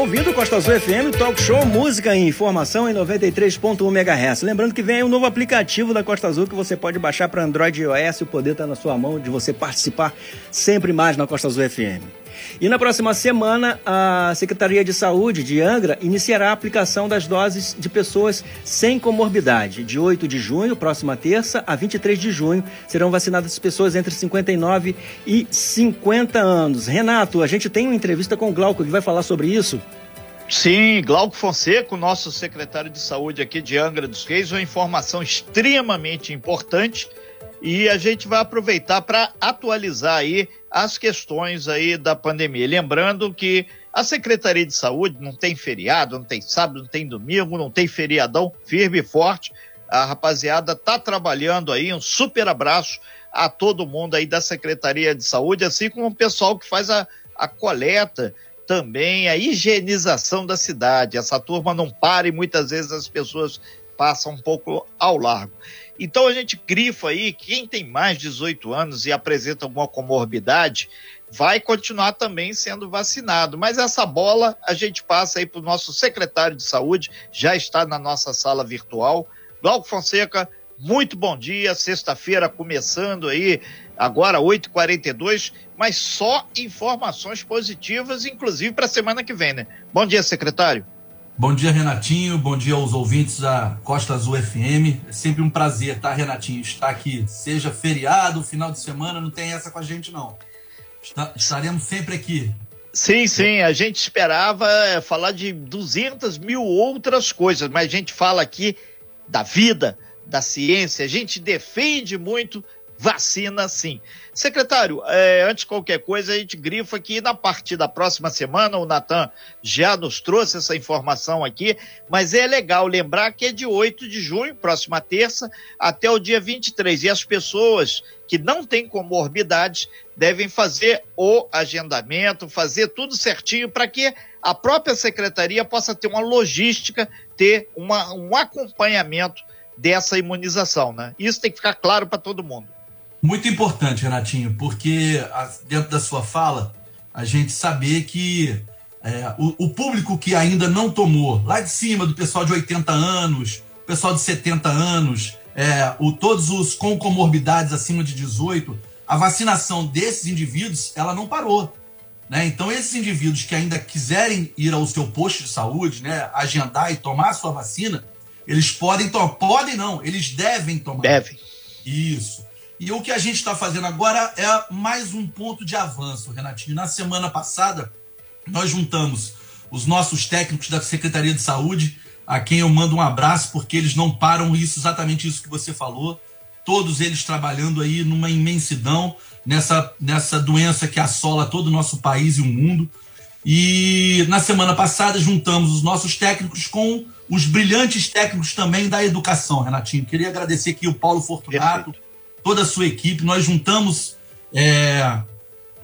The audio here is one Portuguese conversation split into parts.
ouvindo Costa Azul FM, Talk Show, música e informação em 93.1 MHz. Lembrando que vem aí um novo aplicativo da Costa Azul que você pode baixar para Android e iOS. O poder está na sua mão de você participar sempre mais na Costa Azul FM. E na próxima semana, a Secretaria de Saúde de Angra iniciará a aplicação das doses de pessoas sem comorbidade. De 8 de junho, próxima terça, a 23 de junho, serão vacinadas pessoas entre 59 e 50 anos. Renato, a gente tem uma entrevista com o Glauco que vai falar sobre isso. Sim, Glauco Fonseca, nosso secretário de saúde aqui de Angra dos Reis, uma informação extremamente importante e a gente vai aproveitar para atualizar aí as questões aí da pandemia. Lembrando que a Secretaria de Saúde não tem feriado, não tem sábado, não tem domingo, não tem feriadão, firme e forte. A rapaziada tá trabalhando aí, um super abraço a todo mundo aí da Secretaria de Saúde, assim como o pessoal que faz a, a coleta também, a higienização da cidade. Essa turma não para e muitas vezes as pessoas passam um pouco ao largo. Então a gente grifa aí, quem tem mais de 18 anos e apresenta alguma comorbidade, vai continuar também sendo vacinado. Mas essa bola a gente passa aí para o nosso secretário de saúde, já está na nossa sala virtual. Glauco Fonseca, muito bom dia, sexta-feira começando aí, agora 8h42, mas só informações positivas, inclusive para a semana que vem, né? Bom dia, secretário. Bom dia, Renatinho. Bom dia aos ouvintes da Costa Azul FM. É sempre um prazer, tá, Renatinho? Estar aqui, seja feriado, final de semana, não tem essa com a gente, não. estaremos sempre aqui. Sim, sim. A gente esperava é, falar de 200 mil outras coisas, mas a gente fala aqui da vida, da ciência. A gente defende muito vacina sim. Secretário, é, antes de qualquer coisa, a gente grifa que na partir da próxima semana, o Natan já nos trouxe essa informação aqui, mas é legal lembrar que é de 8 de junho, próxima terça, até o dia 23. E as pessoas que não têm comorbidades devem fazer o agendamento, fazer tudo certinho para que a própria secretaria possa ter uma logística, ter uma, um acompanhamento dessa imunização, né? Isso tem que ficar claro para todo mundo. Muito importante, Renatinho, porque dentro da sua fala, a gente saber que é, o, o, público que ainda não tomou, lá de cima, do pessoal de 80 anos, pessoal de 70 anos, é, o, todos os com comorbidades acima de 18, a vacinação desses indivíduos, ela não parou. Né? Então, esses indivíduos que ainda quiserem ir ao seu posto de saúde, né, agendar e tomar a sua vacina, eles podem tomar. Podem não, eles devem tomar. Devem. Isso. E o que a gente está fazendo agora é mais um ponto de avanço, Renatinho. Na semana passada, nós juntamos os nossos técnicos da Secretaria de Saúde, a quem eu mando um abraço, porque eles não param isso, exatamente isso que você falou. Todos eles trabalhando aí numa imensidão, nessa, nessa doença que assola todo o nosso país e o mundo. E na semana passada juntamos os nossos técnicos com os brilhantes técnicos também da educação, Renatinho. Queria agradecer aqui o Paulo Fortunato, Perfeito toda a sua equipe, nós juntamos é,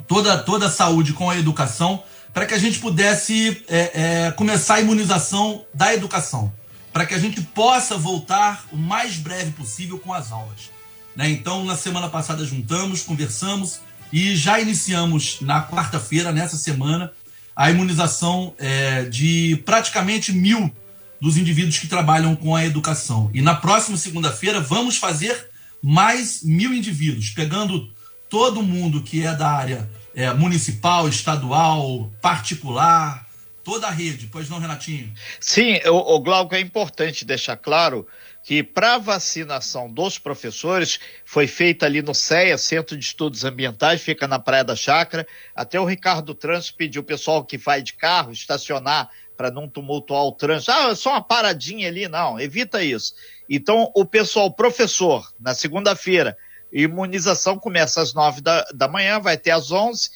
toda, toda a saúde com a educação para que a gente pudesse é, é, começar a imunização da educação, para que a gente possa voltar o mais breve possível com as aulas. Né? Então, na semana passada juntamos, conversamos e já iniciamos na quarta-feira, nessa semana, a imunização é, de praticamente mil dos indivíduos que trabalham com a educação. E na próxima segunda-feira vamos fazer mais mil indivíduos, pegando todo mundo que é da área é, municipal, estadual, particular, toda a rede. Pois não, Renatinho? Sim, o, o Glauco, é importante deixar claro que para vacinação dos professores foi feita ali no CEA, Centro de Estudos Ambientais, fica na Praia da Chácara. Até o Ricardo Trânsito pediu o pessoal que vai de carro estacionar para não tumultuar o trânsito. Ah, só uma paradinha ali, não, evita isso. Então, o pessoal, professor, na segunda-feira, imunização começa às nove da, da manhã, vai ter às onze,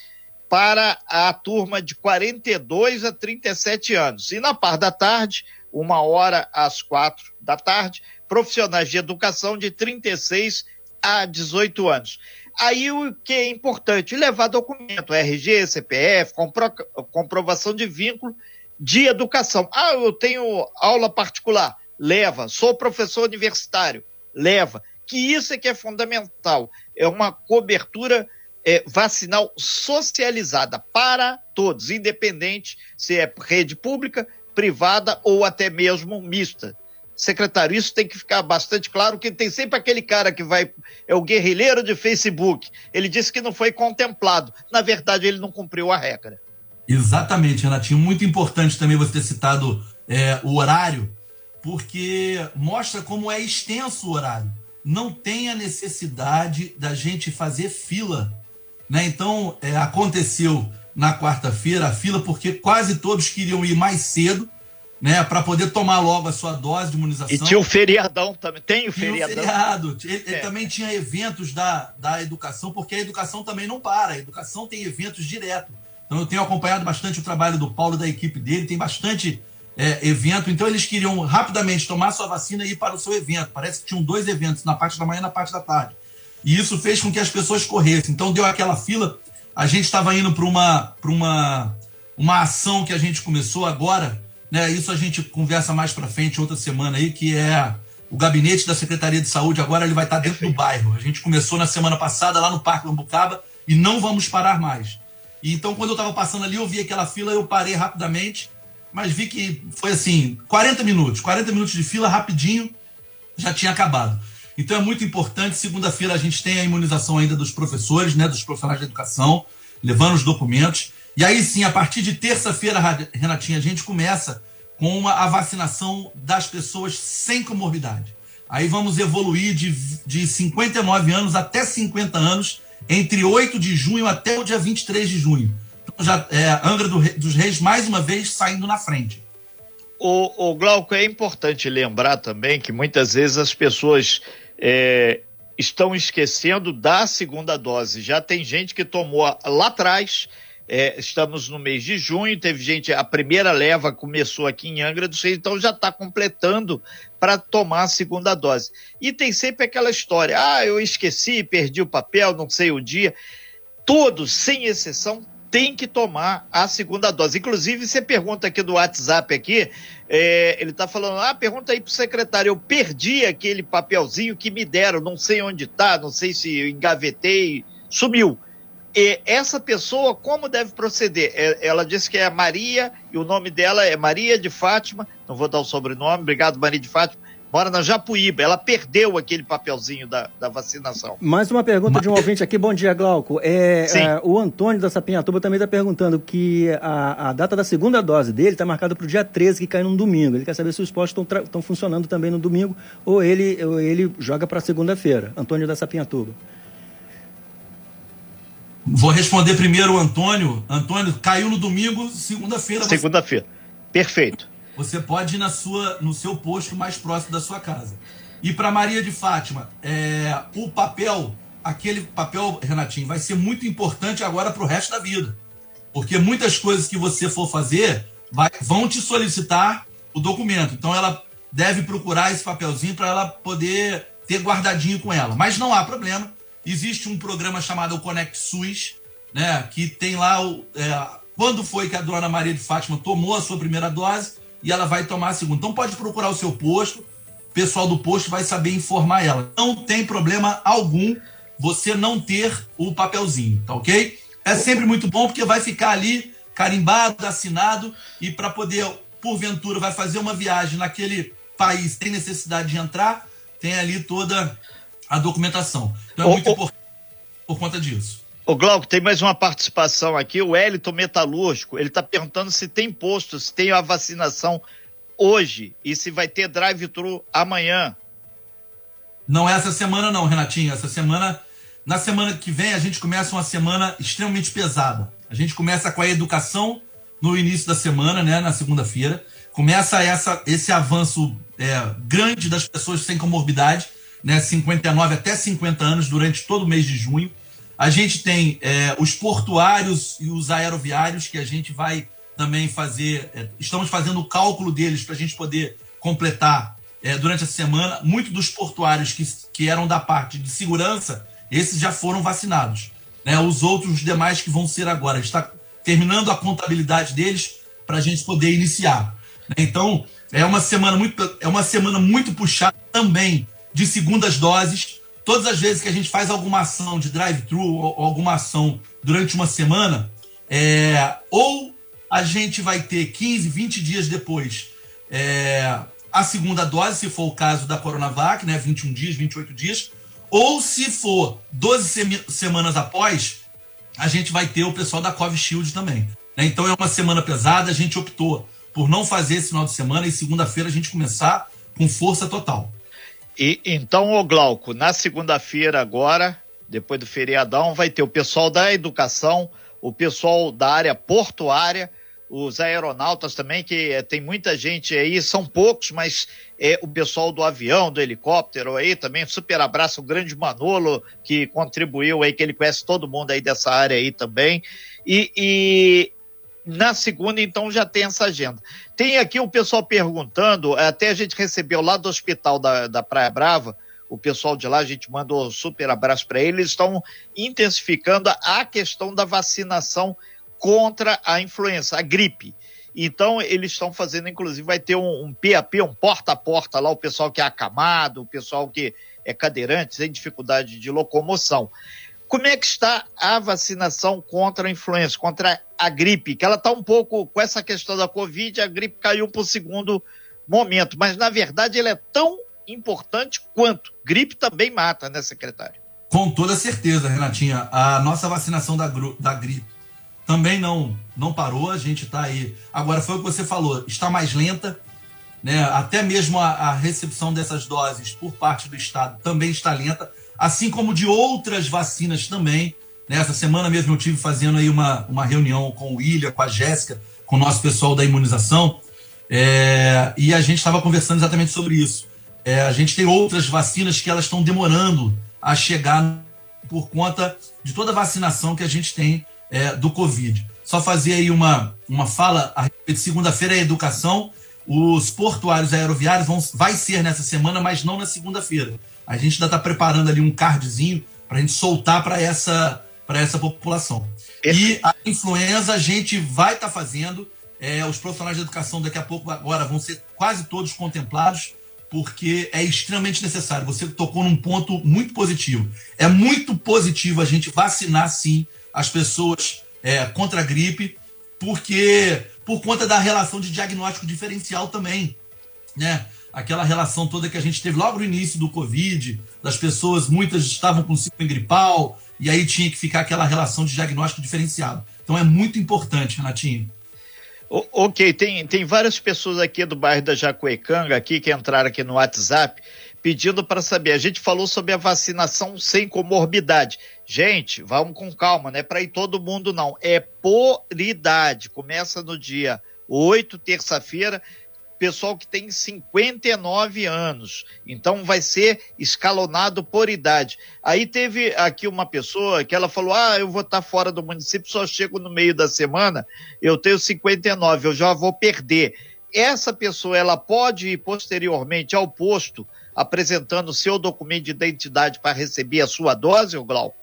para a turma de 42 a 37 anos. E na parte da tarde, uma hora às quatro da tarde, profissionais de educação de 36 a 18 anos. Aí o que é importante? Levar documento, RG, CPF, compro, comprovação de vínculo de educação. Ah, eu tenho aula particular. Leva. Sou professor universitário. Leva. Que isso é que é fundamental. É uma cobertura é, vacinal socializada para todos, independente se é rede pública, privada ou até mesmo mista secretário, isso tem que ficar bastante claro, que tem sempre aquele cara que vai, é o guerrilheiro de Facebook. Ele disse que não foi contemplado. Na verdade, ele não cumpriu a regra. Exatamente, Renatinho. Muito importante também você ter citado é, o horário, porque mostra como é extenso o horário. Não tem a necessidade da gente fazer fila. Né? Então, é, aconteceu na quarta-feira a fila, porque quase todos queriam ir mais cedo né, para poder tomar logo a sua dose de imunização. E tinha o feriadão também, tem o feriadão. Tinha o feriado. Ele, é. também tinha eventos da, da educação, porque a educação também não para, a educação tem eventos direto. Então eu tenho acompanhado bastante o trabalho do Paulo da equipe dele, tem bastante é, evento, então eles queriam rapidamente tomar sua vacina e ir para o seu evento. Parece que tinham dois eventos, na parte da manhã e na parte da tarde. E isso fez com que as pessoas corressem. Então deu aquela fila, a gente estava indo para uma, uma, uma ação que a gente começou agora, né? Isso a gente conversa mais para frente outra semana aí, que é o gabinete da Secretaria de Saúde agora ele vai estar dentro do bairro. A gente começou na semana passada lá no Parque Lambucaba e não vamos parar mais. E então quando eu estava passando ali, eu vi aquela fila, eu parei rapidamente, mas vi que foi assim, 40 minutos, 40 minutos de fila rapidinho, já tinha acabado. Então é muito importante, segunda-feira a gente tem a imunização ainda dos professores, né, dos profissionais da educação, levando os documentos. E aí sim, a partir de terça-feira, Renatinha, a gente começa com uma, a vacinação das pessoas sem comorbidade. Aí vamos evoluir de, de 59 anos até 50 anos, entre 8 de junho até o dia 23 de junho. Então já é, Angra do, dos Reis, mais uma vez, saindo na frente. O, o Glauco, é importante lembrar também que muitas vezes as pessoas é, estão esquecendo da segunda dose. Já tem gente que tomou lá atrás é, estamos no mês de junho, teve gente, a primeira leva começou aqui em Angra dos Reis, então já está completando para tomar a segunda dose. E tem sempre aquela história: ah, eu esqueci, perdi o papel, não sei o dia. Todos, sem exceção, têm que tomar a segunda dose. Inclusive, você pergunta aqui do WhatsApp aqui, é, ele está falando, ah, pergunta aí pro secretário, eu perdi aquele papelzinho que me deram, não sei onde está, não sei se engavetei, sumiu. E essa pessoa, como deve proceder? É, ela disse que é Maria, e o nome dela é Maria de Fátima, não vou dar o sobrenome, obrigado Maria de Fátima, mora na Japuíba, ela perdeu aquele papelzinho da, da vacinação. Mais uma pergunta de um ouvinte aqui, bom dia Glauco, é, é o Antônio da Sapinhatuba também está perguntando que a, a, data da segunda dose dele está marcada para o dia 13, que cai num domingo, ele quer saber se os postos estão funcionando também no domingo, ou ele, ou ele joga para segunda-feira, Antônio da Sapinhatuba. Vou responder primeiro o Antônio. Antônio, caiu no domingo, segunda-feira. Segunda-feira. Perfeito. Você pode ir na sua, no seu posto mais próximo da sua casa. E para Maria de Fátima, é, o papel, aquele papel, Renatinho, vai ser muito importante agora para o resto da vida. Porque muitas coisas que você for fazer vai, vão te solicitar o documento. Então ela deve procurar esse papelzinho para ela poder ter guardadinho com ela. Mas não há problema Existe um programa chamado Connect SUS, né, que tem lá o, é, quando foi que a dona Maria de Fátima tomou a sua primeira dose e ela vai tomar a segunda. Então pode procurar o seu posto, o pessoal do posto vai saber informar ela. Não tem problema algum você não ter o papelzinho, tá ok? É sempre muito bom porque vai ficar ali carimbado, assinado e para poder, porventura, vai fazer uma viagem naquele país, tem necessidade de entrar, tem ali toda a documentação. Então é muito importante por conta disso. Ô Glauco, tem mais uma participação aqui, o Elito Metalúrgico, ele está perguntando se tem posto, se tem a vacinação hoje e se vai ter drive-thru amanhã. Não é essa semana não, Renatinho, essa semana, na semana que vem a gente começa uma semana extremamente pesada. A gente começa com a educação no início da semana, né, na segunda-feira, começa essa, esse avanço é, grande das pessoas sem comorbidade, né, 59 até 50 anos durante todo o mês de junho. A gente tem é, os portuários e os aeroviários que a gente vai também fazer. É, estamos fazendo o cálculo deles para a gente poder completar é, durante a semana. Muitos dos portuários que, que eram da parte de segurança, esses já foram vacinados. Né? Os outros, os demais que vão ser agora. Está terminando a contabilidade deles para a gente poder iniciar. Então, é uma semana muito, é uma semana muito puxada também de segundas doses. Todas as vezes que a gente faz alguma ação de drive-thru ou alguma ação durante uma semana, é, ou a gente vai ter 15, 20 dias depois é, a segunda dose, se for o caso da Coronavac, né, 21 dias, 28 dias, ou se for 12 semanas após, a gente vai ter o pessoal da Covid Shield também. Né? Então é uma semana pesada, a gente optou por não fazer esse final de semana e segunda-feira a gente começar com força total. E então, o Glauco, na segunda-feira agora, depois do feriadão, vai ter o pessoal da educação, o pessoal da área portuária, os aeronautas também, que é, tem muita gente aí, são poucos, mas é, o pessoal do avião, do helicóptero aí também, super abraço, o grande Manolo, que contribuiu aí, que ele conhece todo mundo aí dessa área aí também. E, e na segunda, então, já tem essa agenda. Tem aqui o pessoal perguntando, até a gente recebeu lá do hospital da, da Praia Brava, o pessoal de lá, a gente mandou um super abraço para eles, estão intensificando a questão da vacinação contra a influenza, a gripe. Então, eles estão fazendo, inclusive, vai ter um, um PAP, um porta a porta lá, o pessoal que é acamado, o pessoal que é cadeirante, tem dificuldade de locomoção. Como é que está a vacinação contra a influenza, contra a gripe? Que ela está um pouco com essa questão da Covid, a gripe caiu para o segundo momento, mas na verdade ela é tão importante quanto. Gripe também mata, né, secretário? Com toda certeza, Renatinha. A nossa vacinação da, da gripe também não não parou, a gente está aí. Agora, foi o que você falou, está mais lenta, né? até mesmo a, a, recepção dessas doses por parte do Estado também está lenta, assim como de outras vacinas também. Né? Essa semana mesmo eu tive fazendo aí uma, uma reunião com o William, com a Jéssica, com o nosso pessoal da imunização, é, e a gente estava conversando exatamente sobre isso. É, a gente tem outras vacinas que elas estão demorando a chegar por conta de toda a vacinação que a gente tem é, do Covid. Só fazer aí uma, uma fala a segunda-feira é educação. Os portuários aeroviários vão, vai ser nessa semana, mas não na segunda-feira. A gente ainda está preparando ali um cardzinho para a gente soltar para essa, essa população. E a influenza a gente vai estar tá fazendo. É, os profissionais de educação daqui a pouco agora vão ser quase todos contemplados, porque é extremamente necessário. Você tocou num ponto muito positivo. É muito positivo a gente vacinar sim as pessoas é, contra a gripe, porque por conta da relação de diagnóstico diferencial também, né? Aquela relação toda que a gente teve logo no início do Covid, das pessoas, muitas estavam com síndrome gripal, e aí tinha que ficar aquela relação de diagnóstico diferenciado. Então é muito importante, Renatinho. Ok, tem, tem várias pessoas aqui do bairro da Jacuecanga aqui que entraram aqui no WhatsApp pedindo para saber. A gente falou sobre a vacinação sem comorbidade. Gente, vamos com calma, não é para ir todo mundo, não. É por idade. Começa no dia 8, terça-feira, pessoal que tem 59 anos. Então vai ser escalonado por idade. Aí teve aqui uma pessoa que ela falou: Ah, eu vou estar fora do município, só chego no meio da semana, eu tenho 59, eu já vou perder. Essa pessoa ela pode ir posteriormente ao posto apresentando seu documento de identidade para receber a sua dose, o Glauco?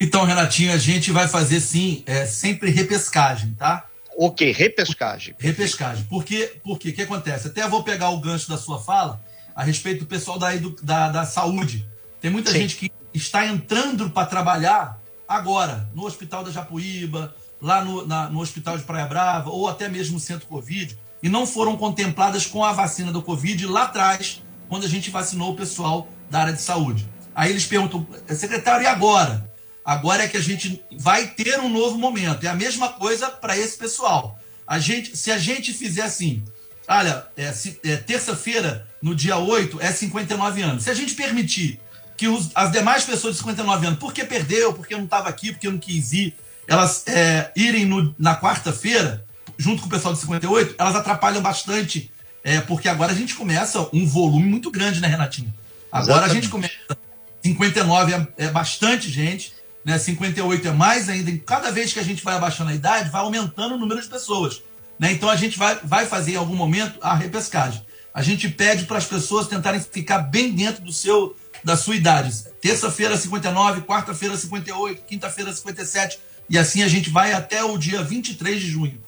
Então, Renatinho, a gente vai fazer sim, é, sempre repescagem, tá? O quê? Repescagem. Repescagem. Porque, porque o que acontece? Até vou pegar o gancho da sua fala a respeito do pessoal da, da, da saúde. Tem muita sim. gente que está entrando para trabalhar agora, no Hospital da Japuíba, lá no, na, no Hospital de Praia Brava, ou até mesmo no Centro Covid, e não foram contempladas com a vacina do Covid lá atrás, quando a gente vacinou o pessoal da área de saúde. Aí eles perguntam, secretário, e agora? Agora é que a gente vai ter um novo momento. É a mesma coisa para esse pessoal. A gente, se a gente fizer assim, olha, é, é, terça-feira, no dia 8, é 59 anos. Se a gente permitir que os, as demais pessoas de 59 anos, porque perdeu, porque não estava aqui, porque não quis ir, elas é, irem no, na quarta-feira, junto com o pessoal de 58, elas atrapalham bastante é, porque agora a gente começa um volume muito grande, né, Renatinho? Agora Exatamente. a gente começa. 59 é, é bastante gente, né? 58 é mais ainda. Cada vez que a gente vai abaixando a idade, vai aumentando o número de pessoas. Né? Então a gente vai, vai fazer em algum momento a repescagem. a gente pede para as pessoas tentarem ficar bem dentro do seu da sua idade. Terça-feira 59, quarta-feira 58, quinta-feira 57 e assim a gente vai até o dia 23 de junho.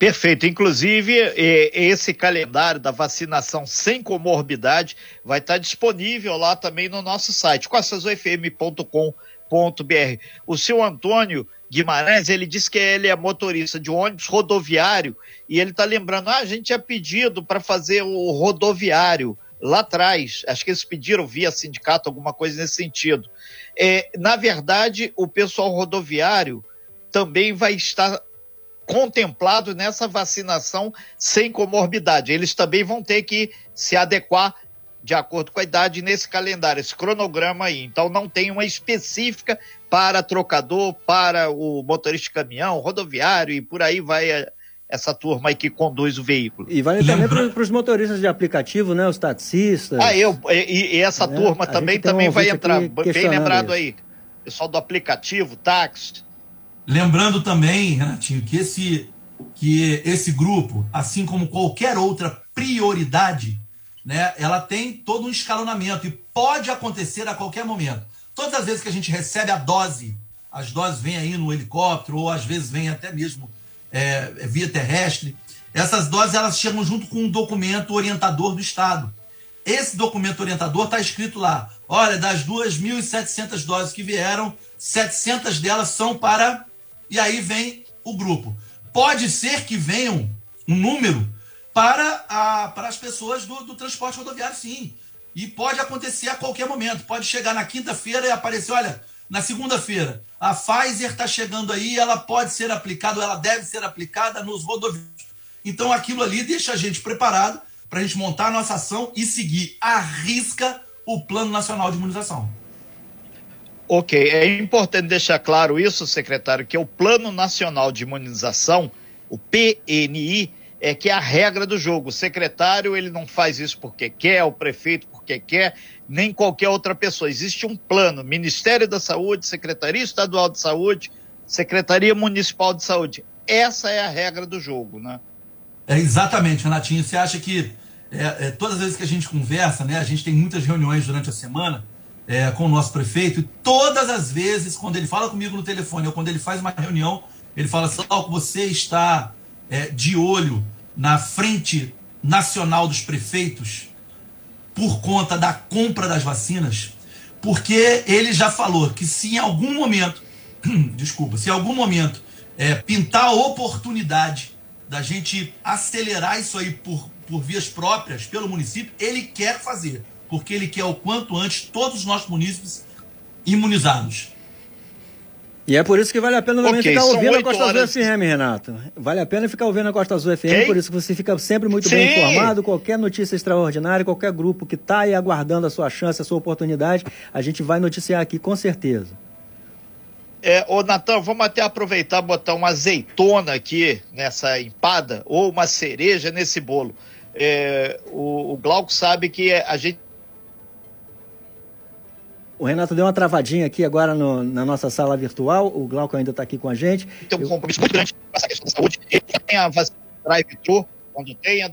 Perfeito. Inclusive, esse calendário da vacinação sem comorbidade vai estar disponível lá também no nosso site, costazoifm.com.br. O seu Antônio Guimarães, ele disse que ele é motorista de ônibus rodoviário e ele está lembrando, ah, a gente tinha pedido para fazer o rodoviário lá atrás, acho que eles pediram via sindicato alguma coisa nesse sentido. É, na verdade, o pessoal rodoviário também vai estar contemplado nessa vacinação sem comorbidade. Eles também vão ter que se adequar de acordo com a idade nesse calendário, esse cronograma aí. Então não tem uma específica para trocador, para o motorista de caminhão, rodoviário e por aí vai eh, essa turma aí que conduz o veículo. E vale também para os motoristas de aplicativo, né? Os taxistas. Ah, eu, e, e essa né? turma também, também vai entrar. Bem lembrado isso. aí. Pessoal do aplicativo, táxi. Lembrando também, Renatinho, que esse, que esse grupo, assim como qualquer outra prioridade, né, ela tem todo um escalonamento e pode acontecer a qualquer momento. Todas as vezes que a gente recebe a dose, as doses vêm aí no helicóptero ou às vezes vêm até mesmo é, é via terrestre, essas doses elas chegam junto com um documento orientador do Estado. Esse documento orientador está escrito lá: olha, das 2.700 doses que vieram, 700 delas são para e aí vem o grupo. Pode ser que venham um número para, a, para as pessoas do, do transporte rodoviário, sim. E pode acontecer a qualquer momento. Pode chegar na quinta-feira e aparecer, olha, na segunda-feira, a Pfizer está chegando aí, ela pode ser aplicada, ela deve ser aplicada nos rodoviários. Então aquilo ali deixa a gente preparado para a gente montar a nossa ação e seguir à risca o Plano Nacional de Imunização. Ok, é importante deixar claro isso, secretário, que o Plano Nacional de Imunização, o PNI, é que é a regra do jogo. O secretário ele não faz isso porque quer, o prefeito porque quer, nem qualquer outra pessoa. Existe um plano, Ministério da Saúde, Secretaria Estadual de Saúde, Secretaria Municipal de Saúde. Essa é a regra do jogo, né? É exatamente, Renatinho. Você acha que é, é, todas as vezes que a gente conversa, né, a gente tem muitas reuniões durante a semana, é, com o nosso prefeito, e todas as vezes, quando ele fala comigo no telefone ou quando ele faz uma reunião, ele fala assim: você está é, de olho na frente nacional dos prefeitos por conta da compra das vacinas, porque ele já falou que se em algum momento, desculpa, se em algum momento é, pintar a oportunidade da gente acelerar isso aí por, por vias próprias pelo município, ele quer fazer porque ele quer o quanto antes todos os nossos munícipes imunizados. E é por isso que vale a pena okay, ficar ouvindo a Costa Azul FM, Renato. Vale a pena ficar ouvindo a Costa Azul FM, okay. por isso que você fica sempre muito Sim. bem informado. Qualquer notícia extraordinária, qualquer grupo que está aí aguardando a sua chance, a sua oportunidade, a gente vai noticiar aqui com certeza. É, ô Natan, vamos até aproveitar e botar uma azeitona aqui nessa empada, ou uma cereja nesse bolo. É, o, o Glauco sabe que a gente o Renato deu uma travadinha aqui agora no, na nossa sala virtual. O Glauco ainda está aqui com a gente. Tem um compromisso muito grande com essa questão da saúde. Ele tem a vacina drive-thru, quando tem uh,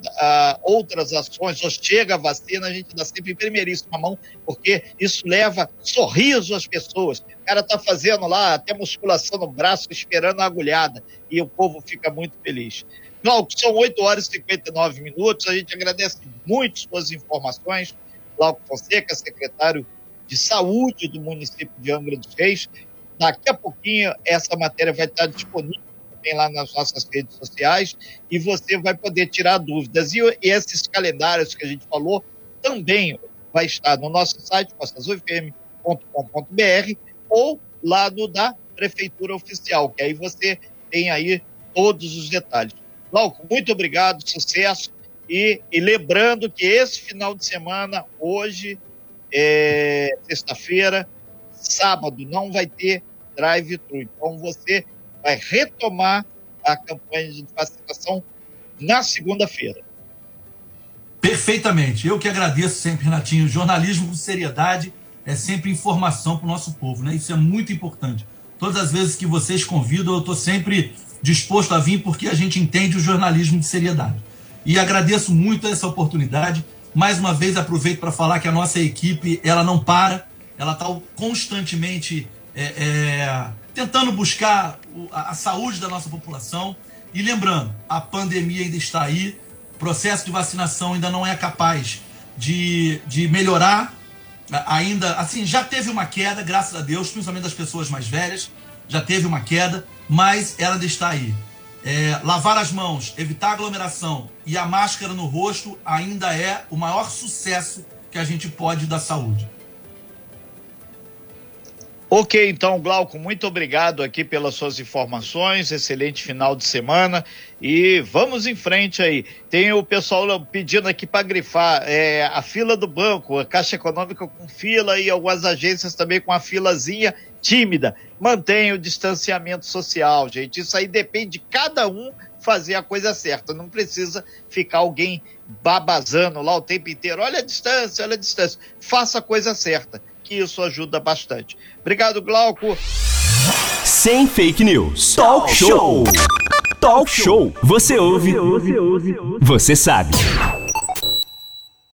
outras ações, ou chega a vacina, a gente dá sempre em primeiríssima mão, porque isso leva sorriso às pessoas. O cara está fazendo lá até musculação no braço, esperando a agulhada, e o povo fica muito feliz. Glauco, são 8 horas e 59 minutos, a gente agradece muito suas informações. Glauco Fonseca, secretário de saúde do município de Angra dos Reis. Daqui a pouquinho essa matéria vai estar disponível também lá nas nossas redes sociais e você vai poder tirar dúvidas. E esses calendários que a gente falou também vai estar no nosso site, costasufm.com.br ou lá no da Prefeitura Oficial, que aí você tem aí todos os detalhes. Glauco, muito obrigado, sucesso. E, e lembrando que esse final de semana, hoje, é, sexta-feira, sábado não vai ter drive-thru. Então você vai retomar a campanha de vacinação na segunda-feira. Perfeitamente. Eu que agradeço sempre, Renatinho. Jornalismo com seriedade é sempre informação para o nosso povo, né? Isso é muito importante. Todas as vezes que vocês convidam, eu estou sempre disposto a vir porque a gente entende o jornalismo de seriedade. E agradeço muito essa oportunidade. Mais uma vez aproveito para falar que a nossa equipe ela não para, ela está constantemente é, é, tentando buscar a, saúde da nossa população. E lembrando, a pandemia ainda está aí, o processo de vacinação ainda não é capaz de, de melhorar. Ainda, assim, já teve uma queda, graças a Deus, principalmente das pessoas mais velhas, já teve uma queda, mas ela ainda está aí. É, lavar as mãos, evitar aglomeração e a máscara no rosto ainda é o maior sucesso que a gente pode dar saúde. Ok, então, Glauco, muito obrigado aqui pelas suas informações. Excelente final de semana. E vamos em frente aí. Tem o pessoal pedindo aqui para grifar é, a fila do banco, a Caixa Econômica com fila e algumas agências também com a filazinha tímida. Mantenha o distanciamento social, gente. Isso aí depende de cada um fazer a coisa certa. Não precisa ficar alguém babazando lá o tempo inteiro. Olha a distância, olha a distância. Faça a coisa certa que isso ajuda bastante. Obrigado, Glauco. Sem fake news. Talk show. Talk show. Você ouve. Você sabe.